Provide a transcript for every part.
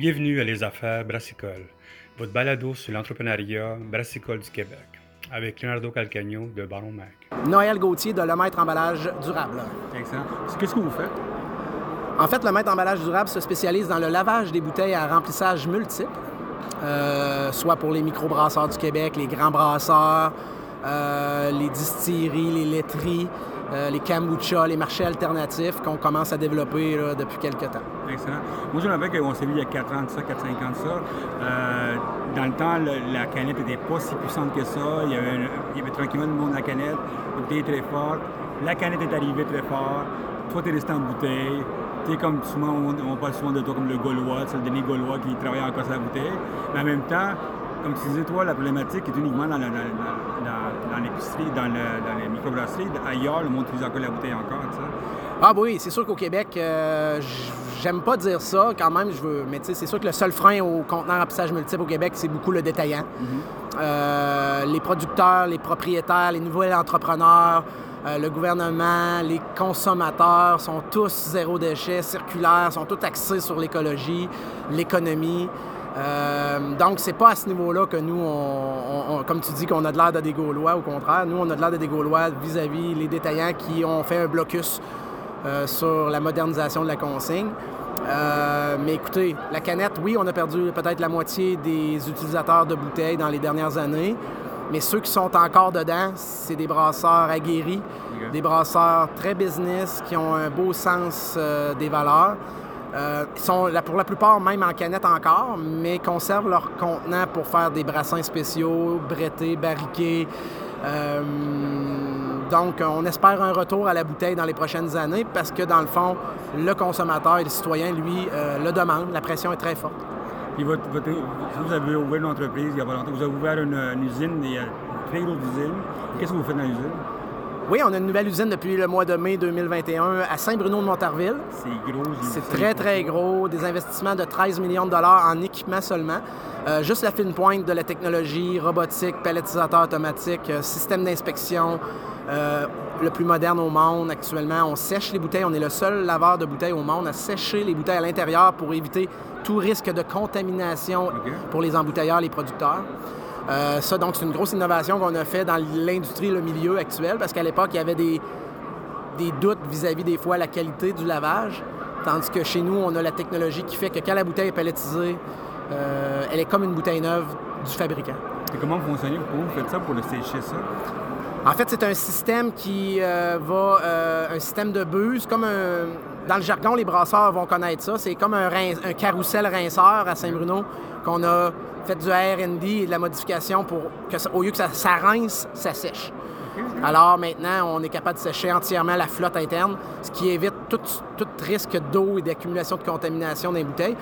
Bienvenue à Les Affaires Brassicole, votre balado sur l'entrepreneuriat brassicole du Québec, avec Leonardo Calcagno de Baron Mac. Noël Gauthier de Le Maître Emballage Durable. Excellent. Qu'est-ce que vous faites? En fait, Le Maître Emballage Durable se spécialise dans le lavage des bouteilles à remplissage multiple, euh, soit pour les microbrasseurs du Québec, les grands brasseurs, euh, les distilleries, les laiteries, euh, les kombucha, les marchés alternatifs qu'on commence à développer depuis quelques temps. Excellent. Moi, je me rappelle qu'on s'est vu il y a 4 ans de ça, 4-5 ans de ça. Dans le temps, le- la canette n'était pas si puissante que ça. Il y avait, tranquillement du monde à la canette. La est très forte. La canette est arrivée très fort. Toi, t'es resté en bouteille. T'es comme souvent, on, on parle souvent de toi comme le Gaulois, c'est le dernier Gaulois qui travaille encore sur la bouteille. Mais en même temps, comme tu disais, toi, la problématique est uniquement dans, le- dans- dans l'épicerie, dans, le- dans les microbrasseries. Ailleurs, le monde utilise encore la bouteille encore, tu sais. Ah bah oui, c'est sûr qu'au Québec, euh, j'aime pas dire ça quand même, je veux, mais tu sais, c'est sûr que le seul frein au contenant remplissage multiple au Québec, c'est beaucoup le détaillant. Euh, les producteurs, les propriétaires, les nouveaux entrepreneurs, euh, le gouvernement, les consommateurs sont tous zéro déchet, circulaires, sont tous axés sur l'écologie, l'économie. Euh, donc, c'est pas à ce niveau-là que nous, on, on- comme tu dis, qu'on a de l'air de des Gaulois. Au contraire, nous, on a de l'air de des Gaulois vis-à-vis les détaillants qui ont fait un blocus euh, sur la modernisation de la consigne. Euh, mais écoutez, la canette, oui, on a perdu peut-être la moitié des utilisateurs de bouteilles dans les dernières années. Mais ceux qui sont encore dedans, c'est des brasseurs aguerris, des brasseurs très business, qui ont un beau sens des valeurs. Euh, ils sont la- pour la plupart même en canette encore, mais conservent leur contenant pour faire des brassins spéciaux, brettés, barriqués. Euh, donc, on espère un retour à la bouteille dans les prochaines années parce que, dans le fond, le consommateur et le citoyen, lui, euh, le demande. La pression est très forte. Puis votre, vous avez ouvert une entreprise il y a pas longtemps. Vous avez ouvert une, une usine, il y a une très grosse usine. Qu'est-ce que vous faites dans l'usine? Oui, on a une nouvelle usine depuis le mois de mai 2021 à Saint-Bruno-de-Montarville. C'est gros. C'est très, très gros. Des investissements de 13 millions de dollars en équipement seulement. Euh, juste la fine pointe de la technologie, robotique, palettisateur automatique, euh, système d'inspection, euh, le plus moderne au monde actuellement. On sèche les bouteilles. On est le seul laveur de bouteilles au monde à sécher les bouteilles à l'intérieur pour éviter tout risque de contamination pour les embouteilleurs, les producteurs. Euh, ça, donc, c'est une grosse innovation qu'on a fait dans l'industrie, le milieu actuel, parce qu'à l'époque, il y avait des, des doutes vis-à-vis des fois la qualité du lavage, tandis que chez nous, on a la technologie qui fait que quand la bouteille est palettisée, euh, elle est comme une bouteille neuve du fabricant. Et comment vous fonctionnez? Comment vous faites ça pour le sécher ça? En fait, c'est un système qui euh, va, euh, un système de buse, comme un, dans le jargon, les brasseurs vont connaître ça. C'est comme un, rince- un carrousel rinceur à Saint-Bruno qu'on a fait du R&D et de la modification pour que, au lieu que ça, rince, ça sèche. Alors maintenant, on est capable de sécher entièrement la flotte interne, ce qui évite tout, risque d'eau et d'accumulation de contamination les bouteilles,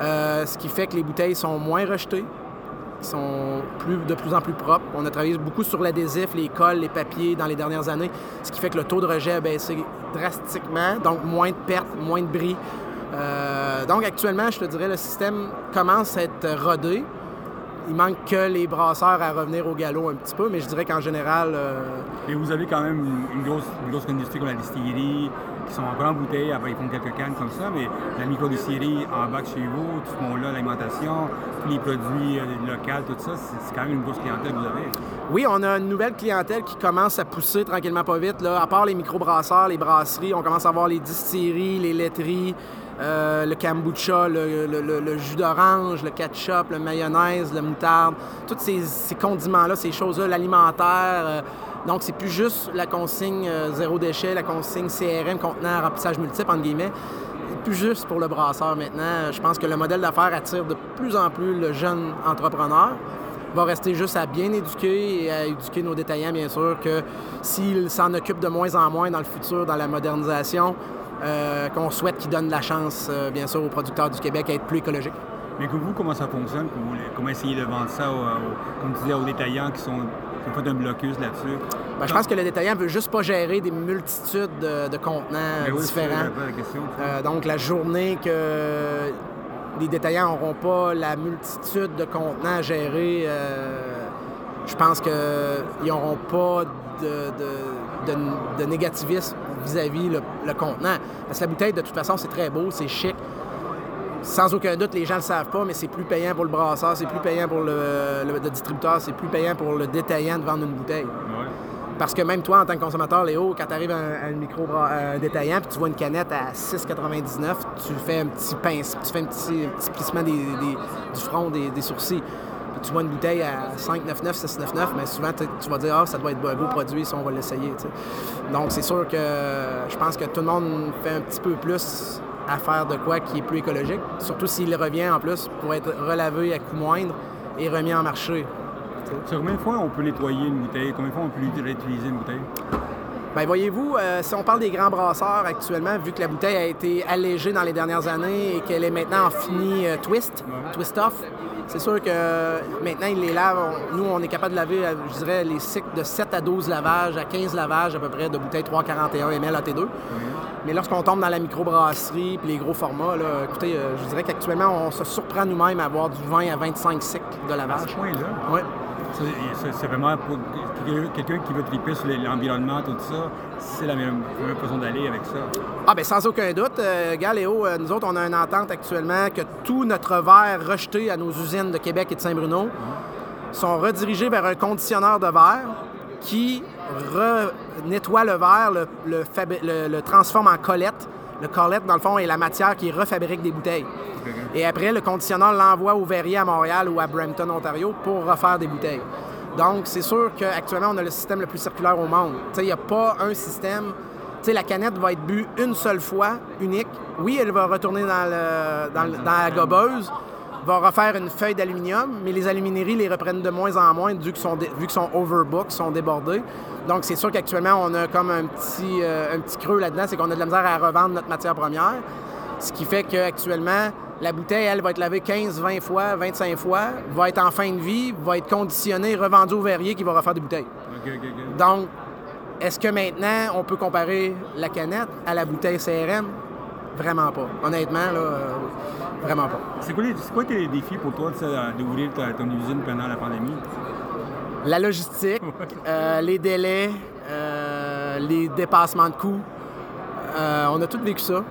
Euh, ce qui fait que les bouteilles sont moins rejetées, sont plus, de plus en plus propres. On a travaillé beaucoup sur l'adhésif, les colles, les papiers dans les dernières années, ce qui fait que le taux de rejet a baissé drastiquement, donc moins de pertes, moins de bris. Euh, donc actuellement, je te dirais, le système commence à être rodé. Il manque que les brasseurs à revenir au galop un petit peu, mais je dirais qu'en général, euh, Et vous avez quand même une, une grosse, une grosse industrie comme la distillerie, qui sont encore en bouteille, après ils font quelques cannes comme ça, mais la micro-distillerie en bas de chez vous, tout ce monde-là, l'alimentation, tous les produits euh, locaux, tout ça, c'est quand même une grosse clientèle que vous avez. Oui, on a une nouvelle clientèle qui commence à pousser tranquillement pas vite. Là. À part les microbrasseurs, les brasseries, on commence à voir les distilleries, les laiteries, euh, le kombucha, le, jus d'orange, le ketchup, le mayonnaise, le moutarde, tous ces, ces condiments-là, ces choses-là, l'alimentaire. euh, donc, c'est plus juste la consigne euh, zéro déchet, la consigne CRM, contenant remplissage multiple, entre guillemets. C'est plus juste pour le brasseur maintenant. Je pense que le modèle d'affaires attire de plus en plus le jeune entrepreneur va rester juste à bien éduquer et à éduquer nos détaillants, bien sûr, que s'ils s'en occupent de moins en moins dans le futur, dans la modernisation, euh, qu'on souhaite qu'ils donnent la chance, euh, bien sûr, aux producteurs du Québec à être plus écologiques. Mais que vous, comment ça fonctionne? comment essayer de vendre ça, comme tu disais, aux détaillants qui sont qui ont fait un blocus là-dessus? Ben, je pense que le détaillant veut juste pas gérer des multitudes de, de contenants Ben oui, différents. la question. Euh, donc, la journée que les détaillants n'auront pas la multitude de contenants à gérer, euh, je pense qu'ils n'auront pas de, de- de- de négativisme vis-à-vis le, le contenant. Parce que la bouteille, de toute façon, c'est très beau, c'est chic. Sans aucun doute, les gens ne le savent pas, mais c'est plus payant pour le brasseur, c'est plus payant pour le, le distributeur, c'est plus payant pour le détaillant de vendre une bouteille. Parce que même toi, en tant que consommateur, Léo, quand tu arrives à un, micro détaillant puis tu vois une canette à 6,99, tu fais un petit pince, tu fais un petit, plissement du front, des, sourcils. Puis tu vois une bouteille à 5,99, 6,99, mais souvent tu vas dire, ah, ça doit être un beau produit si on va l'essayer. Donc c'est sûr que je pense que tout le monde fait un petit peu plus à faire de quoi qui est plus écologique, surtout s'il revient en plus pour être relavé à coût moindre et remis en marché. Sur combien de fois on peut nettoyer une bouteille? Combien de fois on peut réutiliser une bouteille? Bien, voyez-vous, euh, si on parle des grands brasseurs actuellement, vu que la bouteille a été allégée dans les dernières années et qu'elle est maintenant en fini euh, twist, twist-off, c'est sûr que maintenant, ils les lavent. nous, on est capable de laver, euh, je dirais, les cycles de 7 à 12 lavages, à 15 lavages à peu près de bouteilles 341 ml AT2. Mais lorsqu'on tombe dans la microbrasserie et les gros formats, là, écoutez, je dirais qu'actuellement, on se surprend nous-mêmes à avoir du 20 à 25 cycles de lavage. À ce point-là? Oui. C'est vraiment pour quelqu'un qui veut triper sur l'environnement, tout ça, c'est la même, façon d'aller avec ça. Ah, bien, sans aucun doute. Euh, Galéo, euh, nous autres, on a une entente actuellement que tout notre verre rejeté à nos usines de Québec et de Saint-Bruno sont redirigés vers un conditionneur de verre qui nettoie le verre, le, le transforme en collette. Le collette, dans le fond, est la matière qui refabrique des bouteilles. Et après, le conditionneur l'envoie au verrier à Montréal ou à Brampton, Ontario, pour refaire des bouteilles. Donc, c'est sûr qu'actuellement, on a le système le plus circulaire au monde. Il n'y a pas un système. la canette va être bue une seule fois, unique. Oui, elle va retourner dans, la gobeuse, va refaire une feuille d'aluminium, mais les alumineries les reprennent de moins en moins vu qu'ils sont, vu sont overbooked, sont débordés. Donc, c'est sûr qu'actuellement, on a comme un petit, euh, un petit creux là-dedans, c'est qu'on a de la misère à revendre notre matière première. Ce qui fait qu'actuellement, la bouteille, elle, va être lavée 15, 20 fois, 25 fois, va être en fin de vie, va être conditionnée, revendue au verrier qui va refaire des bouteilles. Donc, est-ce que maintenant, on peut comparer la canette à la bouteille CRM? Vraiment pas. Honnêtement, là, euh, vraiment pas. C'est quoi, quoi tes défis pour toi d'ouvrir ton usine pendant la pandémie? La logistique, euh, les délais, euh, les dépassements de coûts. on a tout vécu ça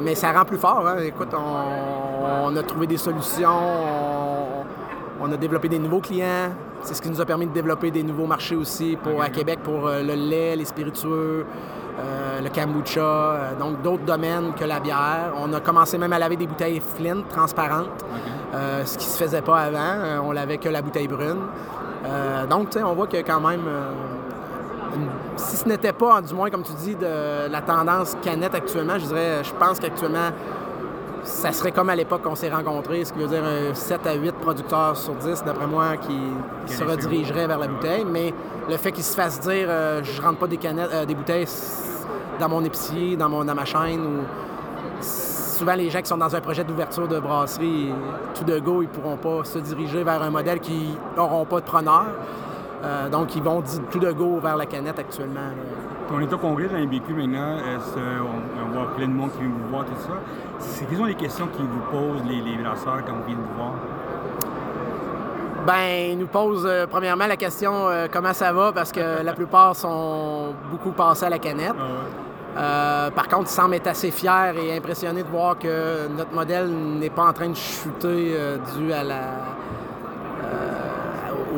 mais ça rend plus fort. Hein. Écoute, on, a trouvé des solutions, on, a développé des nouveaux clients. C'est ce qui nous a permis de développer des nouveaux marchés aussi pour, à Québec pour euh, le lait, les spiritueux, euh, le kombucha, euh, donc d'autres domaines que la bière. On a commencé même à laver des bouteilles Flint transparentes, ce qui ne se faisait pas avant. on lavait que la bouteille brune. donc, tu sais, on voit que quand même si ce n'était pas, du moins, comme tu dis, de la tendance canette actuellement, je dirais, je pense qu'actuellement, ça serait comme à l'époque qu'on s'est rencontrés, ce qui veut dire 7 à 8 producteurs sur 10, d'après moi, qui, se redirigeraient vers la bouteille. Mais le fait qu'ils se fassent dire euh, je rentre pas des canettes, euh, des bouteilles dans mon épicier, dans, mon, dans ma chaîne, ou souvent les gens qui sont dans un projet d'ouverture de brasserie, tout de go, ils pourront pas se diriger vers un modèle qui n'auront pas de preneur. Euh, donc, ils vont tout de go vers la canette actuellement. On est au congrès de la MBQ maintenant. On, on, voit plein de monde qui vient vous voir, tout ça? C'est quelles sont les questions qu'ils vous posent, les, les brasseurs, quand vous venez vous voir? Ben, ils nous posent euh, premièrement la question euh, comment ça va? Parce que la plupart sont beaucoup passés à la canette. Ah par contre, ils semblent être assez fiers et impressionnés de voir que notre modèle n'est pas en train de chuter dû à la,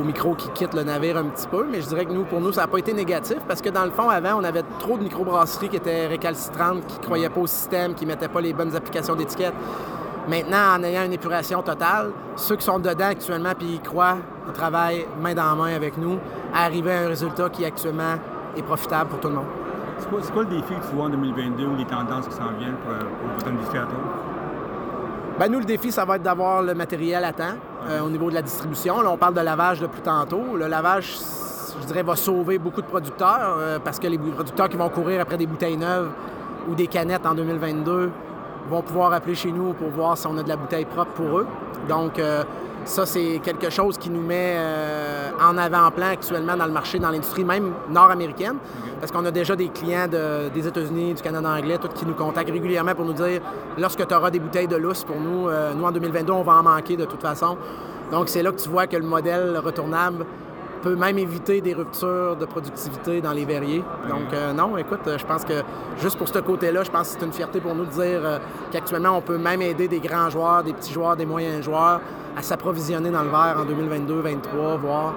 au micro qui quitte le navire un petit peu, mais je dirais que nous, pour nous, ça n'a pas été négatif parce que dans le fond, avant, on avait trop de microbrasseries qui étaient récalcitrantes, qui ne croyaient pas au système, qui ne mettaient pas les bonnes applications d'étiquette. Maintenant, en ayant une épuration totale, ceux qui sont dedans actuellement puis ils croient, ils travaillent main dans la main avec nous, à arriver à un résultat qui actuellement est profitable pour tout le monde. C'est quoi, le défi que tu vois en 2022 ou les tendances qui s'en viennent pour, pour votre industrie à toi? Ben, nous, le défi, ça va être d'avoir le matériel à temps euh, au niveau de la distribution. Là, on parle de lavage depuis tantôt. Le lavage, je dirais, va sauver beaucoup de producteurs euh, parce que les producteurs qui vont courir après des bouteilles neuves ou des canettes en 2022 vont pouvoir appeler chez nous pour voir si on a de la bouteille propre pour eux. Donc, euh, ça, c'est quelque chose qui nous met euh, en avant-plan actuellement dans le marché, dans l'industrie même nord-américaine, parce qu'on a déjà des clients des États-Unis, du Canada anglais, tous qui nous contactent régulièrement pour nous dire lorsque tu auras des bouteilles de lousse pour nous, euh, nous en 2022, on va en manquer de toute façon. Donc, c'est là que tu vois que le modèle retournable peut même éviter des ruptures de productivité dans les verriers. Donc, euh, non, écoute, je pense que juste pour ce côté-là, je pense que c'est une fierté pour nous de dire qu'actuellement, on peut même aider des grands joueurs, des petits joueurs, des moyens joueurs à s'approvisionner dans le verre en 2022-2023, voire.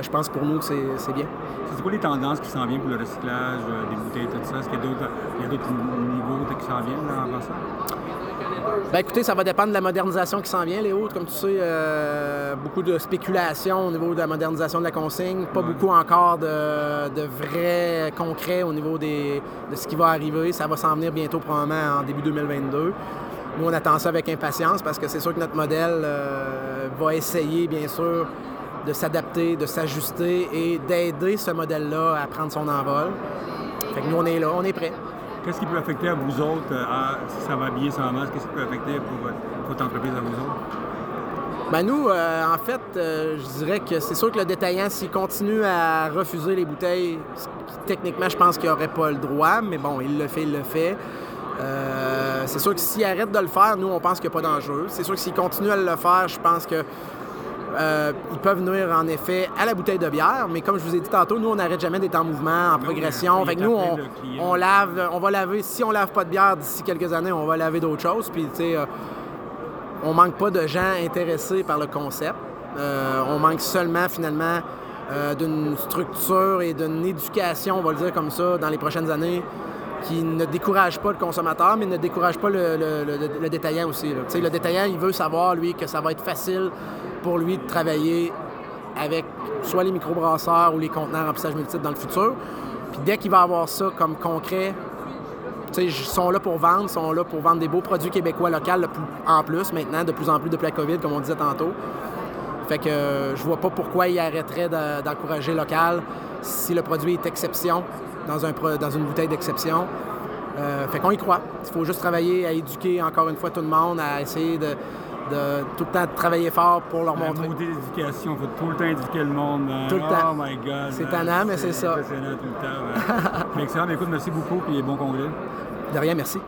Je pense pour nous que c'est bien. C'est quoi les tendances qui s'en viennent pour le recyclage des bouteilles, tout ça? Est-ce qu'il y a d'autres niveaux qui s'en viennent là, avant ça? Ben écoutez, ça va dépendre de la modernisation qui s'en vient, Léo. Comme tu sais, euh, beaucoup de spéculation au niveau de la modernisation de la consigne, pas beaucoup encore de, de vrai concret au niveau des, de ce qui va arriver. Ça va s'en venir bientôt, probablement en début 2022. Nous, on attend ça avec impatience parce que c'est sûr que notre modèle euh, va essayer, bien sûr, de s'adapter, de s'ajuster et d'aider ce modèle-là à prendre son envol. Fait que nous, on est là, on est prêts. Qu'est-ce qui peut affecter à vous autres, euh, si ça va bien, ça va mal, qu'est-ce qui peut affecter pour votre, entreprise à vous autres? Ben nous, euh, en fait, euh, je dirais que c'est sûr que le détaillant, s'il continue à refuser les bouteilles, techniquement, je pense qu'il n'aurait pas le droit, mais bon, il le fait, il le fait. c'est sûr que s'il arrête de le faire, nous, on pense qu'il n'y a pas d'enjeu. C'est sûr que s'il continue à le faire, je pense que euh, ils peuvent nuire en effet à la bouteille de bière, mais comme je vous ai dit tantôt, nous on n'arrête jamais d'être en mouvement, en progression. Fait nous on, lave, on va laver. Si on lave pas de bière d'ici quelques années, on va laver d'autres choses. Puis tu sais, euh, on manque pas de gens intéressés par le concept. Euh, on manque seulement finalement d'une structure et d'une éducation, on va le dire comme ça, dans les prochaines années qui ne décourage pas le consommateur, mais ne décourage pas le, détaillant aussi. Le détaillant, il veut savoir, lui, que ça va être facile pour lui de travailler avec soit les microbrasseurs ou les conteneurs en remplissage multiple dans le futur. Puis dès qu'il va avoir ça comme concret, ils sont là pour vendre, sont là pour vendre des beaux produits québécois locaux en plus maintenant, de plus en plus depuis la COVID, comme on disait tantôt. Fait que je vois pas pourquoi il arrêterait d'encourager local si le produit est exception dans, un, dans une bouteille d'exception. Euh, fait qu'on y croit. Il faut juste travailler à éduquer encore une fois tout le monde, à essayer de, tout le temps travailler fort pour leur montrer. D'éducation, il faut tout le temps éduquer le monde. Tout le temps. Oh my God. C'est tannant, mais c'est ça. Impressionnant tout le temps. excellent. Écoute, merci beaucoup et bon congrès. De rien, merci.